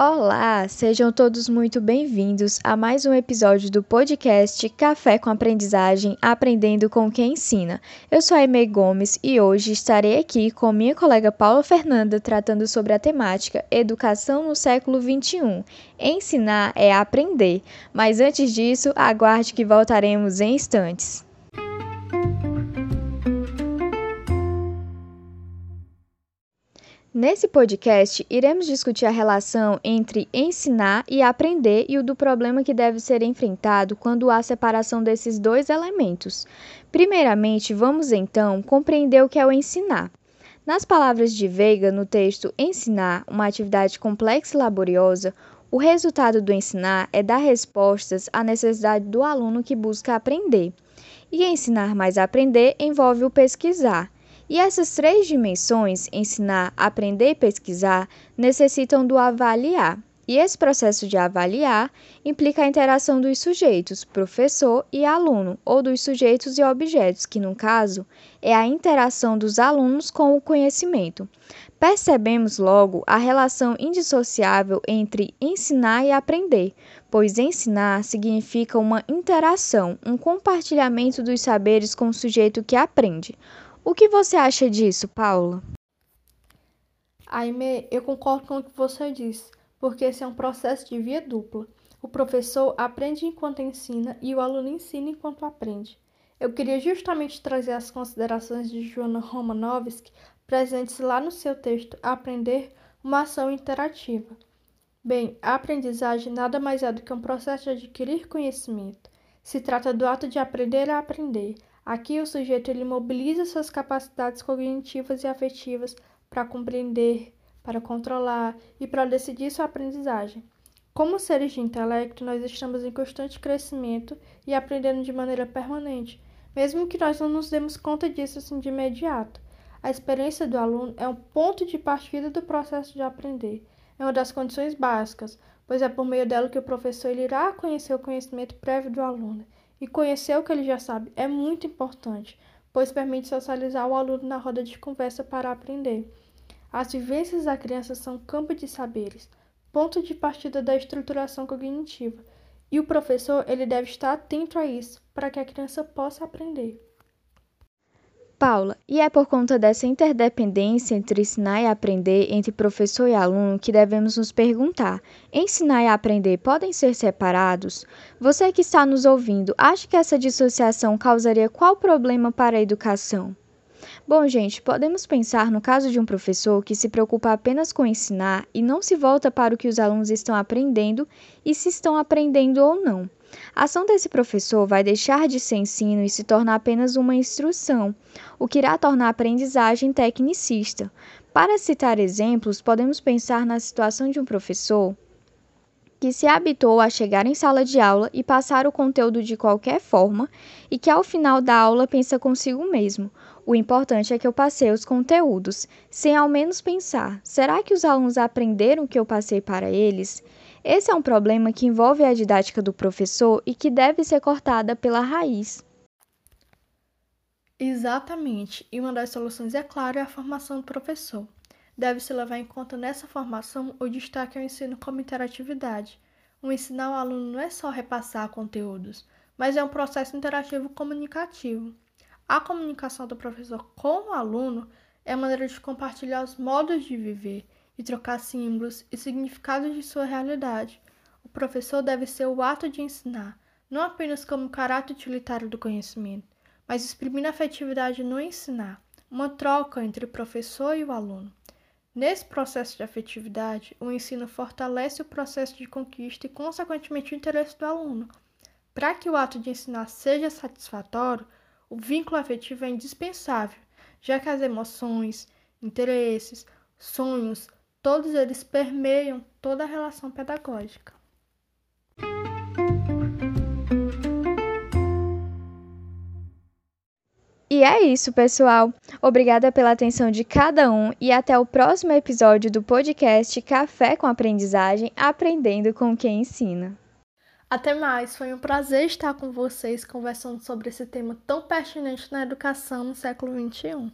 Olá, sejam todos muito bem-vindos a mais um episódio do podcast Café com Aprendizagem Aprendendo com quem ensina. Eu sou a Aimee Gomes e hoje estarei aqui com minha colega Paula Fernanda tratando sobre a temática Educação no século XXI. Ensinar é aprender, mas antes disso, aguarde que voltaremos em instantes. Nesse podcast, iremos discutir a relação entre ensinar e aprender e o do problema que deve ser enfrentado quando há separação desses dois elementos. Primeiramente, vamos então compreender o que é o ensinar. Nas palavras de Veiga, no texto Ensinar, uma atividade complexa e laboriosa, o resultado do ensinar é dar respostas à necessidade do aluno que busca aprender. E ensinar mais aprender envolve o pesquisar e essas três dimensões, ensinar, aprender e pesquisar, necessitam do avaliar. E esse processo de avaliar implica a interação dos sujeitos, professor e aluno, ou dos sujeitos e objetos, que no caso é a interação dos alunos com o conhecimento. Percebemos logo a relação indissociável entre ensinar e aprender, pois ensinar significa uma interação, um compartilhamento dos saberes com o sujeito que aprende. O que você acha disso, Paula? Aime, eu concordo com o que você disse, porque esse é um processo de via dupla. O professor aprende enquanto ensina e o aluno ensina enquanto aprende. Eu queria justamente trazer as considerações de Joana Romanovski presentes lá no seu texto Aprender uma ação interativa. Bem, a aprendizagem nada mais é do que um processo de adquirir conhecimento. Se trata do ato de aprender a aprender, Aqui o sujeito ele mobiliza suas capacidades cognitivas e afetivas para compreender, para controlar e para decidir sua aprendizagem. Como seres de intelecto, nós estamos em constante crescimento e aprendendo de maneira permanente, mesmo que nós não nos demos conta disso assim de imediato. A experiência do aluno é um ponto de partida do processo de aprender. É uma das condições básicas, pois é por meio dela que o professor irá conhecer o conhecimento prévio do aluno e conhecer o que ele já sabe é muito importante, pois permite socializar o aluno na roda de conversa para aprender. As vivências da criança são campo de saberes, ponto de partida da estruturação cognitiva, e o professor ele deve estar atento a isso para que a criança possa aprender. Paula, e é por conta dessa interdependência entre ensinar e aprender entre professor e aluno que devemos nos perguntar: ensinar e aprender podem ser separados? Você que está nos ouvindo, acha que essa dissociação causaria qual problema para a educação? Bom, gente, podemos pensar no caso de um professor que se preocupa apenas com ensinar e não se volta para o que os alunos estão aprendendo e se estão aprendendo ou não. A ação desse professor vai deixar de ser ensino e se tornar apenas uma instrução, o que irá tornar a aprendizagem tecnicista. Para citar exemplos, podemos pensar na situação de um professor que se habituou a chegar em sala de aula e passar o conteúdo de qualquer forma e que ao final da aula pensa consigo mesmo. O importante é que eu passei os conteúdos, sem ao menos pensar: será que os alunos aprenderam o que eu passei para eles? Esse é um problema que envolve a didática do professor e que deve ser cortada pela raiz. Exatamente, e uma das soluções, é claro, é a formação do professor. Deve-se levar em conta nessa formação o destaque ao ensino como interatividade. O ensinar ao aluno não é só repassar conteúdos, mas é um processo interativo comunicativo. A comunicação do professor com o aluno é a maneira de compartilhar os modos de viver e trocar símbolos e significados de sua realidade. O professor deve ser o ato de ensinar, não apenas como caráter utilitário do conhecimento, mas exprimindo afetividade no ensinar, uma troca entre o professor e o aluno. Nesse processo de afetividade, o ensino fortalece o processo de conquista e, consequentemente, o interesse do aluno. Para que o ato de ensinar seja satisfatório, o vínculo afetivo é indispensável, já que as emoções, interesses, sonhos, Todos eles permeiam toda a relação pedagógica. E é isso, pessoal. Obrigada pela atenção de cada um e até o próximo episódio do podcast Café com Aprendizagem Aprendendo com quem ensina. Até mais, foi um prazer estar com vocês conversando sobre esse tema tão pertinente na educação no século XXI.